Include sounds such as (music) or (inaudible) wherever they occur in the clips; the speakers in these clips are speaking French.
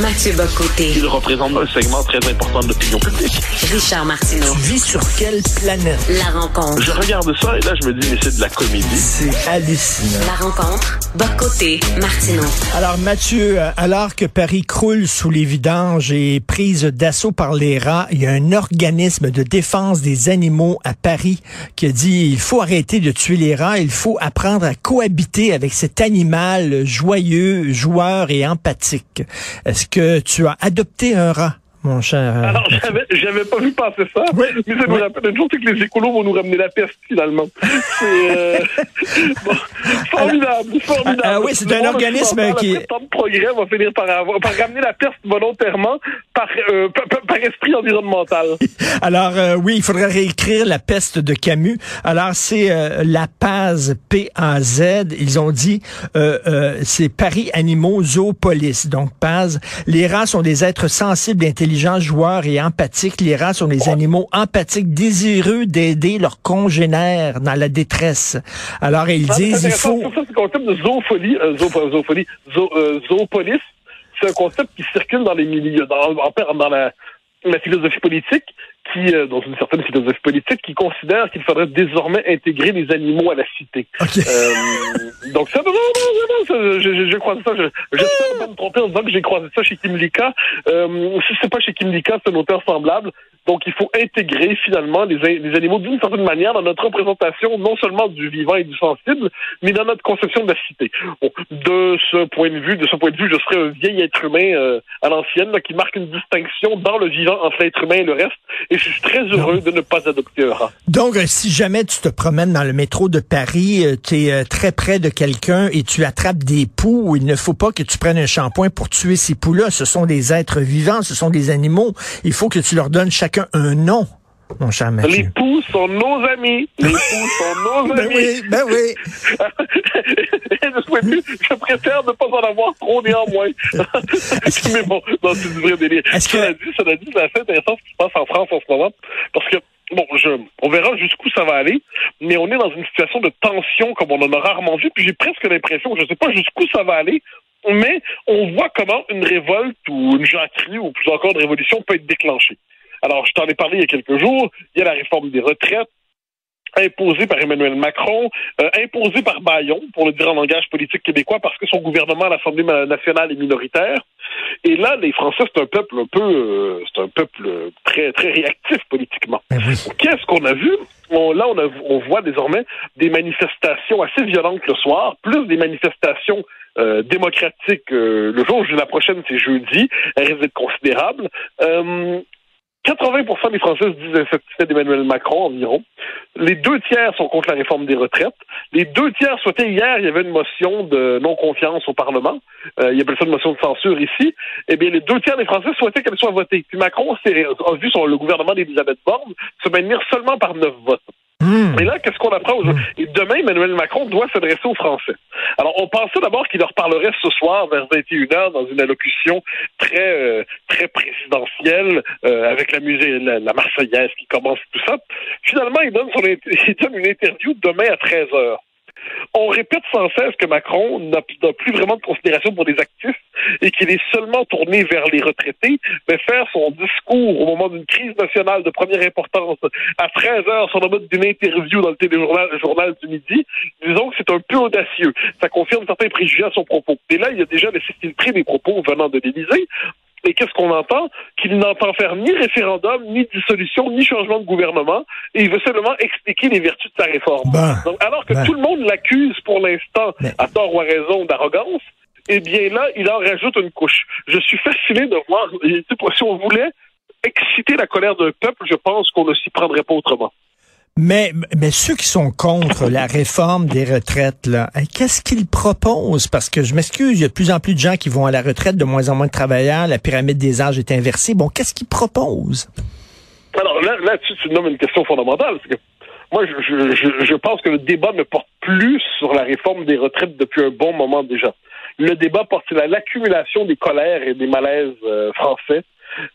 Mathieu Bocoté. Il représente un segment très important de l'opinion publique. Richard Martineau. Tu vis sur quelle planète? La rencontre. Je regarde ça et là, je me dis, mais c'est de la comédie. C'est hallucinant. La rencontre. Bocoté. Martineau. Alors Mathieu, euh, alors que Paris croule sous les vidanges et prise d'assaut par les rats, il y a un organisme de défense des animaux à Paris qui a dit il faut arrêter de tuer les rats, il faut apprendre à cohabiter avec cet animal joyeux, joueur et empathique. Est-ce que tu as adopté un rat? Mon cher. euh, Alors, j'avais, j'avais pas vu passer ça, Oui. mais ça nous rappelle une chose, c'est que les écolos vont nous ramener la peste, finalement. C'est, euh, (laughs) bon, formidable, formidable. Ah, ah oui, c'est Le un organisme occidental, qui- de progrès va finir par avoir, par ramener la peste volontairement par, euh, par, esprit environnemental. (laughs) Alors euh, oui, il faudrait réécrire la peste de Camus. Alors c'est la Paz P-A-Z. Ils ont dit euh, euh, c'est Paris Animaux Zoopolis. Donc Paz. Les rats sont des êtres sensibles, intelligents, joueurs et empathiques. Les rats sont des animaux empathiques, désireux d'aider leurs congénères dans la détresse. Alors ils Ah, disent il faut ça, c'est le concept de zoophilie, euh, zoophilie, zoo, euh, zoopolis. C'est un concept qui circule dans les milieux, dans, dans la, la philosophie politique, qui, euh, dans une certaine philosophie politique, qui considère qu'il faudrait désormais intégrer les animaux à la cité. OK. Euh, donc ça, non, non, non, non, ça, je, je, je croise ça. je- J'espère ne pas me tromper en disant que j'ai croisé ça chez Kim Lika. Euh, si c'est pas chez Kim Lika, c'est un auteur semblable. Donc il faut intégrer finalement les, les animaux d'une certaine manière dans notre représentation, non seulement du vivant et du sensible, mais dans notre conception de la cité. Bon, de ce point de vue, de ce point de vue, je serais un vieil être humain euh, à l'ancienne qui marque une distinction dans le vivant entre l'être humain et le reste. Et je suis très heureux de ne pas adopter un rat. Donc, euh, si jamais tu te promènes dans le métro de Paris, tu es très près de quelqu'un et tu attrapes des poux, il ne faut pas que tu prennes un shampoing pour tuer ces poux-là. Ce sont des êtres vivants, ce sont des animaux. Il faut que tu leur donnes chacun un nom, mon cher Les Mathieu. poux sont nos amis. Les poux (laughs) sont nos Ben amis. oui, ben oui. (laughs) de vue, je préfère ne pas en avoir trop néanmoins. (laughs) Mais bon, non, c'est du vrai délire. Est-ce que- Cela dit, cela dit, c'est assez intéressant ce qui se passe en France en ce moment. Parce que, bon, je, on verra jusqu'où ça va aller, mais on est dans une situation de tension comme on en a rarement vu, puis j'ai presque l'impression, je ne sais pas jusqu'où ça va aller, mais on voit comment une révolte ou une jacquerie ou plus encore une révolution peut être déclenchée. Alors, je t'en ai parlé il y a quelques jours, il y a la réforme des retraites, imposé par Emmanuel Macron, euh, imposé par Bayon, pour le dire en langage politique québécois, parce que son gouvernement à l'Assemblée nationale est minoritaire. Et là, les Français, c'est un peuple un peu, euh, c'est un peuple très très réactif politiquement. Ben oui. Qu'est-ce qu'on a vu? On, Là, on, a, on voit désormais des manifestations assez violentes le soir, plus des manifestations euh, démocratiques euh, le jour. La prochaine, c'est jeudi. Elle risque d'être considérable. Euh, 80% des Français se disent insatisfaits d'Emmanuel Macron environ. Les deux tiers sont contre la réforme des retraites. Les deux tiers souhaitaient hier, il y avait une motion de non-confiance au Parlement. Euh, il appelle ça une motion de censure ici. Eh bien, les deux tiers des Français souhaitaient qu'elle soit votée. Puis Macron a vu son, le gouvernement d'Elisabeth Borne se maintenir seulement par neuf votes. Hmm. Et là, qu'est-ce qu'on apprend aujourd'hui? Et demain, Emmanuel Macron doit s'adresser aux Français. Alors, on pensait d'abord qu'il leur parlerait ce soir vers 21h dans une allocution très euh, très présidentielle euh, avec la musique, la, la Marseillaise qui commence tout ça. Finalement, il donne, son, (laughs) il donne une interview demain à 13h. On répète sans cesse que Macron n'a plus vraiment de considération pour les actifs et qu'il est seulement tourné vers les retraités, mais faire son discours au moment d'une crise nationale de première importance à 13 heures sur le mode d'une interview dans le téléjournal journal du midi, disons que c'est un peu audacieux. Ça confirme certains préjugés à son propos. Et là, il a déjà laissé filtrer des propos venant de l'Élysée. Et qu'est-ce qu'on entend? Qu'il n'entend faire ni référendum, ni dissolution, ni changement de gouvernement, et il veut seulement expliquer les vertus de sa réforme. Ben, Donc, alors que ben. tout le monde l'accuse pour l'instant, à tort ou à raison, d'arrogance, eh bien là, il en rajoute une couche. Je suis fasciné de voir, si on voulait exciter la colère d'un peuple, je pense qu'on ne s'y prendrait pas autrement. Mais, ceux qui sont contre la réforme des retraites, hein, qu'est-ce qu'ils proposent? Parce que je m'excuse, il y a de plus en plus de gens qui vont à la retraite, de moins en moins de travailleurs, la pyramide des âges est inversée. Bon, qu'est-ce qu'ils proposent? Alors là, là-dessus, tu nommes une question fondamentale. moi, je, pense que le débat ne porte plus sur la réforme des retraites depuis un bon moment déjà. Le débat porte sur la- l'accumulation des colères et des malaises euh, français.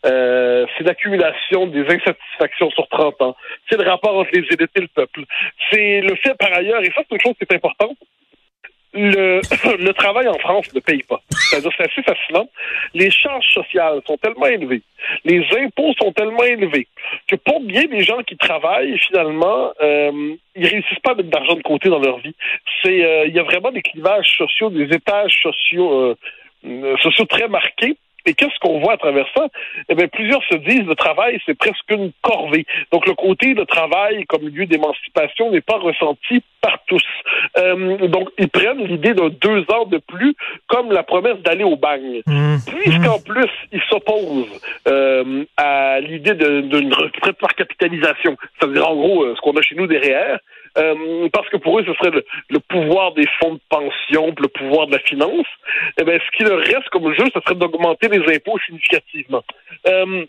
Euh, c'est l'accumulation des insatisfactions sur 30 ans. C'est le rapport entre les élites et le peuple. C'est le fait, par ailleurs, et ça, c'est une chose qui est importante, le, (coughs) le travail en France ne paye pas. C'est-à-dire, c'est assez fascinant. Les charges sociales sont tellement élevées, les impôts sont tellement élevés, que pour bien des gens qui travaillent, finalement, euh, ils réussissent pas à mettre d'argent de côté dans leur vie. C'est, euh, il y a vraiment des clivages sociaux, des étages sociaux, euh, euh sociaux très marqués. Et qu'est-ce qu'on voit à travers ça? Eh bien, plusieurs se disent le travail, c'est presque une corvée. Donc, le côté de travail comme lieu d'émancipation n'est pas ressenti par tous. Euh, donc, ils prennent l'idée d'un deux ans de plus comme la promesse d'aller au bagne. Mmh. Puisqu'en plus, ils s'opposent euh, à l'idée d'une retraite par capitalisation. C'est-à-dire, en gros, euh, ce qu'on a chez nous derrière, euh, parce que pour eux, ce serait le, pouvoir des fonds de pension, le pouvoir de la finance. Eh bien, ce qui leur reste comme jeu, ce serait d'augmenter les impôts significativement. Euh,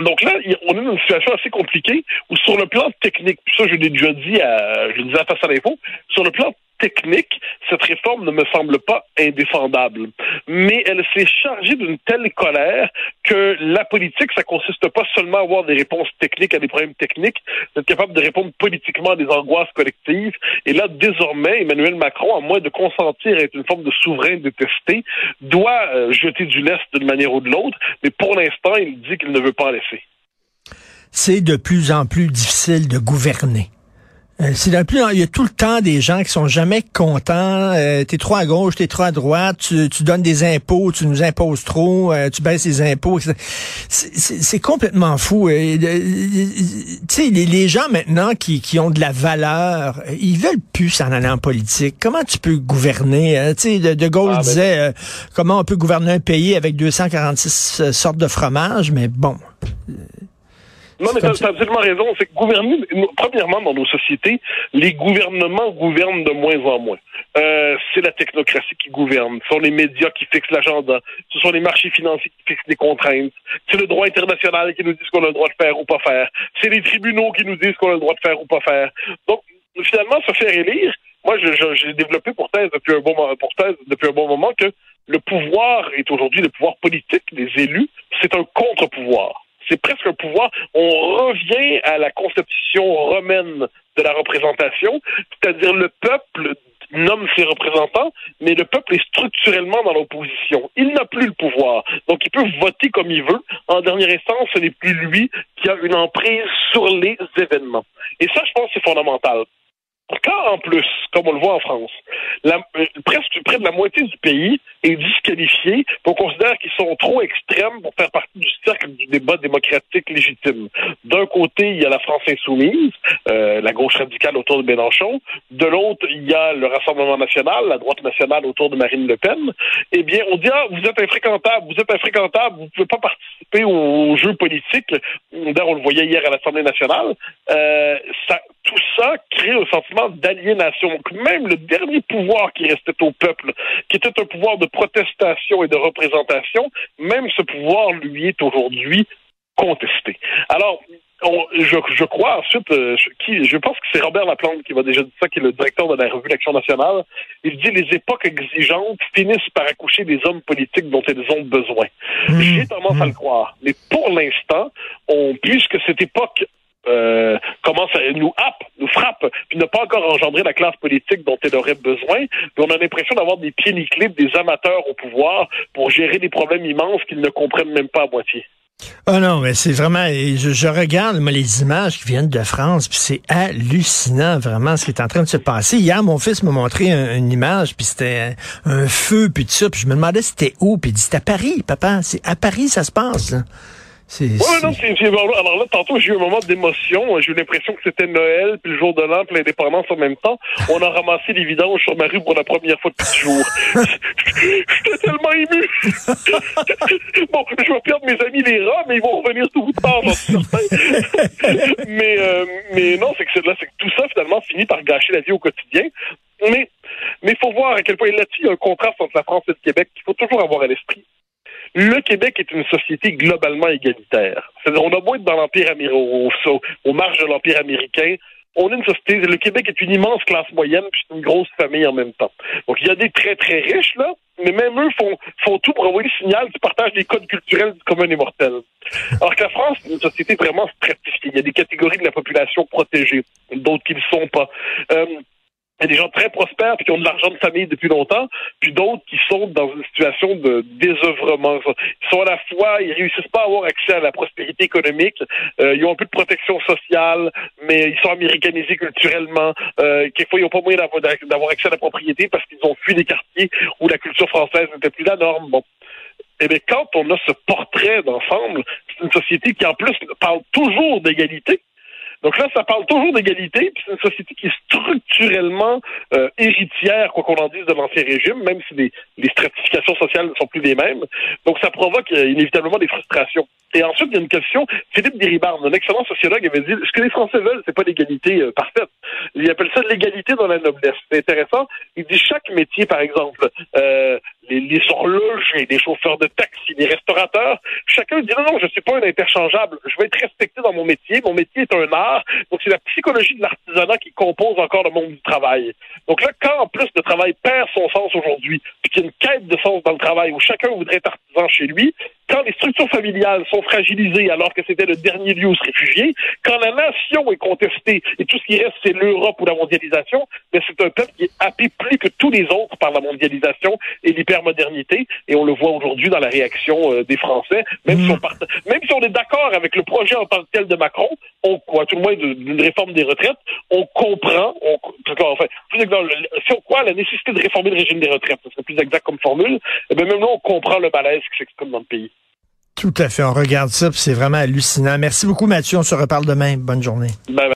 donc là, on est dans une situation assez compliquée où sur le plan technique, ça je l'ai déjà dit à, je le disais à face à l'info, sur le plan technique, cette réforme ne me semble pas indéfendable. Mais elle s'est chargée d'une telle colère que la politique, ça consiste pas seulement à avoir des réponses techniques à des problèmes techniques, d'être capable de répondre politiquement à des angoisses collectives. Et là, désormais, Emmanuel Macron, à moins de consentir à être une forme de souverain détesté, doit euh, jeter du lest d'une manière ou de l'autre. Mais pour l'instant, il dit qu'il ne veut pas en laisser. C'est de plus en plus difficile de gouverner. Euh, c'est plus, il y a tout le temps des gens qui sont jamais contents. Euh, t'es trop à gauche, t'es trop à droite. Tu, tu, donnes des impôts, tu nous imposes trop. Euh, tu baisses les impôts. C'est complètement fou. Euh, tu sais, les, les, gens maintenant qui, qui ont de la valeur, ils veulent plus s'en aller en politique. Comment tu peux gouverner Tu sais, de, de, Gaulle ah, ben disait comment on peut gouverner un pays avec 246 sortes de fromage, mais bon. Non, mais tu as, absolument raison. C'est que gouverner, premièrement, dans nos sociétés, les gouvernements gouvernent de moins en moins. Euh, c'est la technocratie qui gouverne. Ce sont les médias qui fixent l'agenda. Ce sont les marchés financiers qui fixent les contraintes. C'est le droit international qui nous dit ce qu'on a le droit de faire ou pas faire. C'est les tribunaux qui nous disent qu'on a le droit de faire ou pas faire. Donc, finalement, se faire élire, moi, j'ai développé pour thèse depuis un bon pour thèse depuis un bon moment que le pouvoir est aujourd'hui le pouvoir politique, les élus, c'est un contre-pouvoir c'est presque un pouvoir. On revient à la conception romaine de la représentation, c'est-à-dire le peuple nomme ses représentants, mais le peuple est structurellement dans l'opposition. Il n'a plus le pouvoir. Donc, il peut voter comme il veut. En dernière instance, ce n'est plus lui qui a une emprise sur les événements. Et ça, je pense, c'est fondamental. Quand, en plus, comme on le voit en France, euh, presque près de la moitié du pays est disqualifié, on considère qu'ils sont trop extrêmes pour faire partie du cercle du débat démocratique légitime. D'un côté, il y a la France insoumise, euh, la gauche radicale autour de Mélenchon. De l'autre, il y a le Rassemblement national, la droite nationale autour de Marine Le Pen. Eh bien, on dit, ah, vous êtes infréquentable, vous êtes infréquentable, vous pouvez pas participer aux jeux politiques. D'ailleurs, on le voyait hier à l'Assemblée nationale. Euh, tout ça crée un sentiment d'aliénation. Même le dernier pouvoir qui restait au peuple, qui était un pouvoir de protestation et de représentation, même ce pouvoir lui est aujourd'hui contesté. Alors, je, je, crois ensuite, euh, qui, je pense que c'est Robert Laplante qui va déjà dire ça, qui est le directeur de la revue L'Action nationale. Il dit les époques exigeantes finissent par accoucher des hommes politiques dont elles ont besoin. Mmh. J'ai tendance à le croire. Mais pour l'instant, on, puisque cette époque euh, commence à nous happe, nous frappe, puis n'a pas encore engendré la classe politique dont elle aurait besoin. Puis on a l'impression d'avoir des pieds nickelés, des amateurs au pouvoir pour gérer des problèmes immenses qu'ils ne comprennent même pas à moitié. Oh non, mais c'est vraiment, je, regarde moi, les images qui viennent de France, puis c'est hallucinant vraiment ce qui est en train de se passer. Hier, mon fils m'a montré une image, puis c'était un feu, puis tout ça, puis je me demandais c'était où, puis il dit c'est à Paris, papa, c'est à Paris ça se passe. Oui, non, c'est, alors là, tantôt, j'ai eu un moment d'émotion. J'ai eu l'impression que c'était Noël, puis le jour de l'an, puis l'indépendance en même temps. On a ramassé les vidanges sur ma rue pour la première fois depuis jours. (laughs) J'étais tellement ému. (laughs) bon, je vais perdre mes amis les rats, mais ils vont revenir tout j'en suis certain. (laughs) mais, euh, mais non, c'est que, là, c'est que tout ça, finalement, finit par gâcher la vie au quotidien. Mais mais il faut voir à quel point là-dessus, il y a un contraste entre la France et le Québec qu'il faut toujours avoir à l'esprit. Le Québec est une société globalement égalitaire. on a beau être dans l'Empire américain, au, aux marges de l'Empire américain, on est une société, le Québec est une immense classe moyenne, puis c'est une grosse famille en même temps. Donc, il y a des très, très riches, là, mais même eux font, font tout pour envoyer le signal qu'ils partagent des codes culturels du commun et mortel. Alors que la France, c'est une société vraiment stratifiée. Il y a des catégories de la population protégées, d'autres qui ne le sont pas. Euh, Il y a des gens très prospères qui ont de l'argent de famille depuis longtemps, puis d'autres qui sont dans une situation de désœuvrement. Ils sont à la fois, ils réussissent pas à avoir accès à la prospérité économique, euh, ils ont un peu de protection sociale, mais ils sont américanisés culturellement. Euh, quelquefois, ils n'ont pas moyen d'avoir accès à la propriété parce qu'ils ont fui des quartiers où la culture française n'était plus la norme. Bon. Eh bien, quand on a ce portrait d'ensemble, c'est une société qui, en plus, parle toujours d'égalité. Donc là, ça parle toujours d'égalité, puis c'est une société qui est structurellement euh, héritière, quoi qu'on en dise, de l'ancien régime, même si les, stratifications sociales ne sont plus les mêmes. Donc ça provoque euh, inévitablement des frustrations. Et ensuite, il y a une question. Philippe Diribard, un excellent sociologue, avait dit ce que les Français veulent, c'est pas l'égalité euh, parfaite. Il appelle ça l'égalité dans la noblesse. C'est intéressant. Il dit chaque métier, par exemple, euh, les, les horlogers, les chauffeurs de taxi, les restaurateurs, chacun dit non, non, je suis pas un interchangeable. Je vais être respecté dans mon métier. Mon métier est un art. Donc c'est la psychologie de l'artisanat qui compose encore le monde du travail. Donc là, quand en plus le travail perd son sens aujourd'hui, puis qu'il y a une quête de sens dans le travail où chacun voudrait être chez lui, quand les structures familiales sont fragilisées alors que c'était le dernier lieu où se réfugier, quand la nation est contestée et tout ce qui reste c'est l'Europe ou la mondialisation, mais c'est un peuple qui est happé plus que tous les autres par la mondialisation et l'hypermodernité. Et on le voit aujourd'hui dans la réaction euh, des Français, même, si on part... même si on est d'accord avec le projet en tant que tel de Macron, on, quoi, tout le moins d'une réforme des retraites, on comprend, on, enfin, plus exact, si on croit la nécessité de réformer le régime des retraites, ce serait plus exact comme formule, eh bien, même là, on comprend le malaise qui dans le pays. Tout à fait. On regarde ça, c'est vraiment hallucinant. Merci beaucoup, Mathieu. On se reparle demain. Bonne journée. Bye